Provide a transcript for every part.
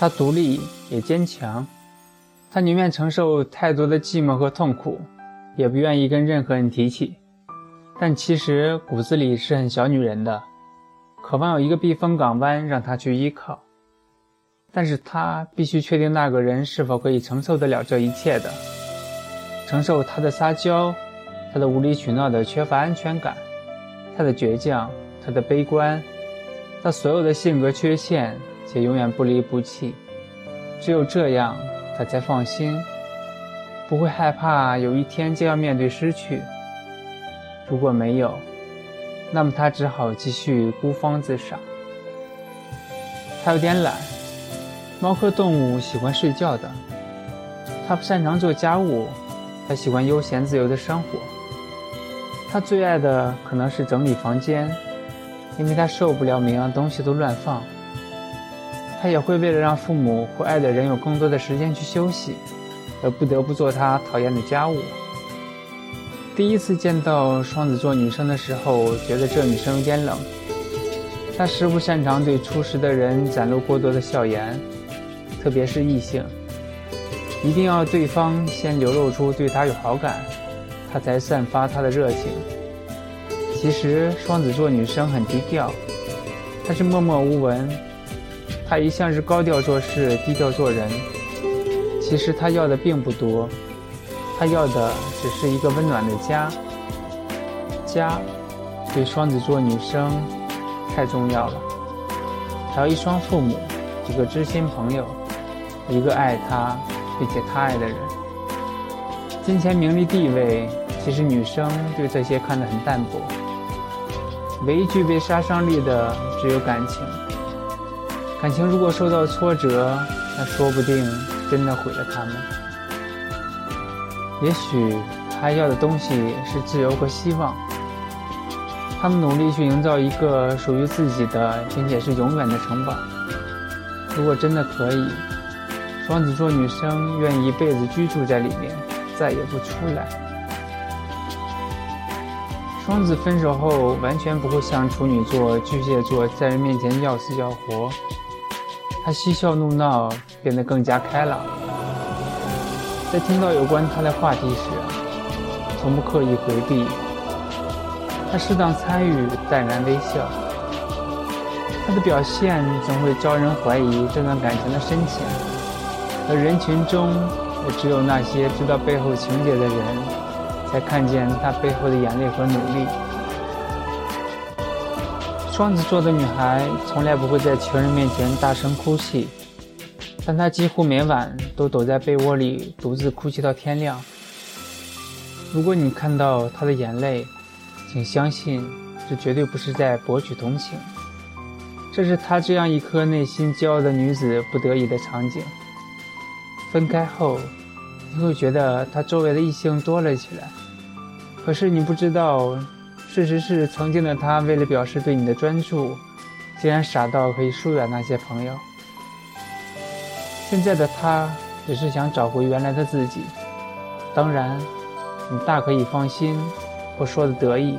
他独立也坚强，他宁愿承受太多的寂寞和痛苦，也不愿意跟任何人提起。但其实骨子里是很小女人的，渴望有一个避风港湾让她去依靠。但是她必须确定那个人是否可以承受得了这一切的，承受他的撒娇，他的无理取闹的缺乏安全感，他的倔强，他的悲观，他所有的性格缺陷，且永远不离不弃。只有这样，他才放心，不会害怕有一天将要面对失去。如果没有，那么他只好继续孤芳自赏。他有点懒，猫科动物喜欢睡觉的。他不擅长做家务，他喜欢悠闲自由的生活。他最爱的可能是整理房间，因为他受不了每样东西都乱放。他也会为了让父母或爱的人有更多的时间去休息，而不得不做他讨厌的家务。第一次见到双子座女生的时候，觉得这女生有点冷。她时不擅长对初识的人展露过多的笑颜，特别是异性，一定要对方先流露出对她有好感，她才散发她的热情。其实双子座女生很低调，她是默默无闻，她一向是高调做事，低调做人。其实她要的并不多。他要的只是一个温暖的家，家对双子座女生太重要了。还有一双父母，一个知心朋友，一个爱他并且他爱的人。金钱、名利、地位，其实女生对这些看得很淡薄。唯一具备杀伤力的只有感情。感情如果受到挫折，那说不定真的毁了他们。也许他要的东西是自由和希望。他们努力去营造一个属于自己的，并且是永远的城堡。如果真的可以，双子座女生愿意一辈子居住在里面，再也不出来。双子分手后完全不会像处女座、巨蟹座在人面前要死要活，他嬉笑怒闹，变得更加开朗。在听到有关他的话题时，从不刻意回避。他适当参与，淡然微笑。他的表现总会招人怀疑这段感情的深浅，而人群中也只有那些知道背后情节的人，才看见他背后的眼泪和努力。双子座的女孩从来不会在情人面前大声哭泣。但她几乎每晚都躲在被窝里独自哭泣到天亮。如果你看到她的眼泪，请相信，这绝对不是在博取同情，这是她这样一颗内心骄傲的女子不得已的场景。分开后，你会觉得她周围的异性多了起来，可是你不知道，事实是曾经的他为了表示对你的专注，竟然傻到可以疏远那些朋友。现在的他只是想找回原来的自己，当然，你大可以放心，我说的得意。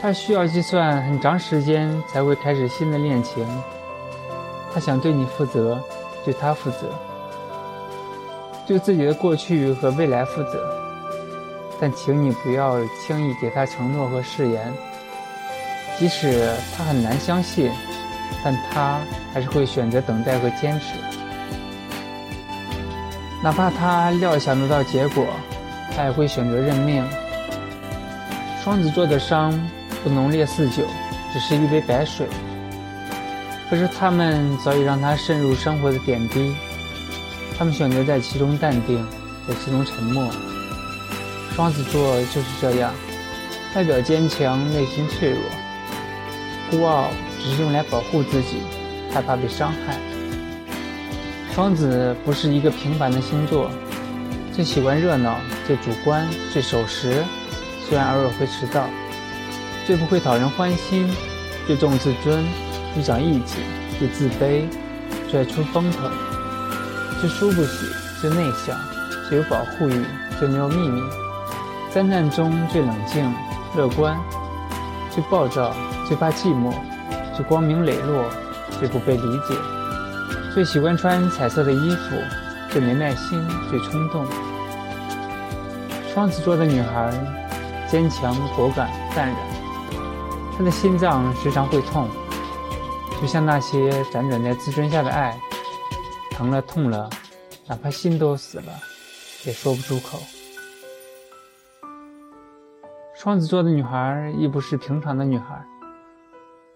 他需要计算很长时间才会开始新的恋情。他想对你负责，对他负责，对自己的过去和未来负责。但请你不要轻易给他承诺和誓言，即使他很难相信。但他还是会选择等待和坚持，哪怕他料想得到结果，他也会选择认命。双子座的伤不浓烈似酒，只是一杯白水，可是他们早已让他渗入生活的点滴，他们选择在其中淡定，在其中沉默。双子座就是这样，外表坚强，内心脆弱，孤傲。只是用来保护自己，害怕被伤害。双子不是一个平凡的星座，最喜欢热闹，最主观，最守时，虽然偶尔会迟到，最不会讨人欢心，最重自尊，最讲义气，最自卑，最爱出风头，最输不起，最内向，最有保护欲，最没有秘密，灾难中最冷静、乐观，最暴躁，最怕寂寞。最光明磊落，最不被理解，最喜欢穿彩色的衣服，最没耐心，最冲动。双子座的女孩坚强、果敢、淡然，她的心脏时常会痛，就像那些辗转在自尊下的爱，疼了、痛了，哪怕心都死了，也说不出口。双子座的女孩亦不是平常的女孩，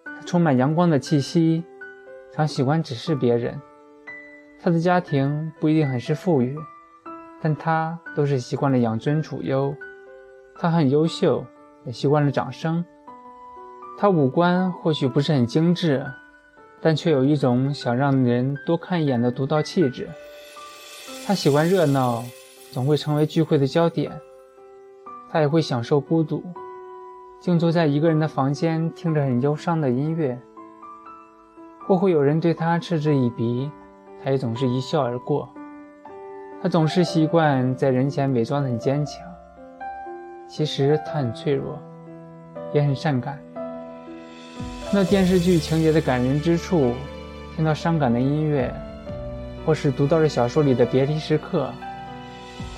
她充满阳光的气息，常喜欢指示别人。她的家庭不一定很是富裕，但她都是习惯了养尊处优。她很优秀，也习惯了掌声。她五官或许不是很精致，但却有一种想让人多看一眼的独到气质。她喜欢热闹，总会成为聚会的焦点。他也会享受孤独，静坐在一个人的房间，听着很忧伤的音乐。或会有人对他嗤之以鼻，他也总是一笑而过。他总是习惯在人前伪装得很坚强，其实他很脆弱，也很善感。看到电视剧情节的感人之处，听到伤感的音乐，或是读到了小说里的别离时刻，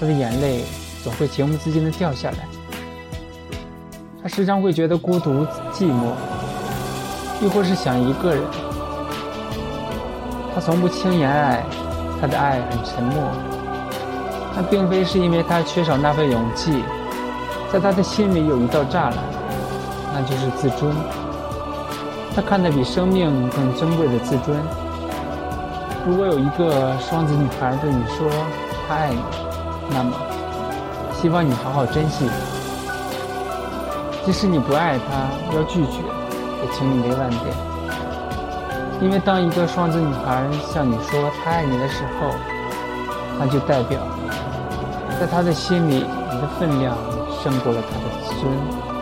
他的眼泪。总会情不自禁地掉下来。他时常会觉得孤独、寂寞，亦或是想一个人。他从不轻言爱，他的爱很沉默。那并非是因为他缺少那份勇气，在他的心里有一道栅栏，那就是自尊。他看得比生命更珍贵的自尊。如果有一个双子女孩对你说她爱你，那么。希望你好好珍惜。即使你不爱他，要拒绝，也请你委婉点。因为当一个双子女孩向你说她爱你的时候，那就代表，在她的心里，你的分量胜过了她的自尊。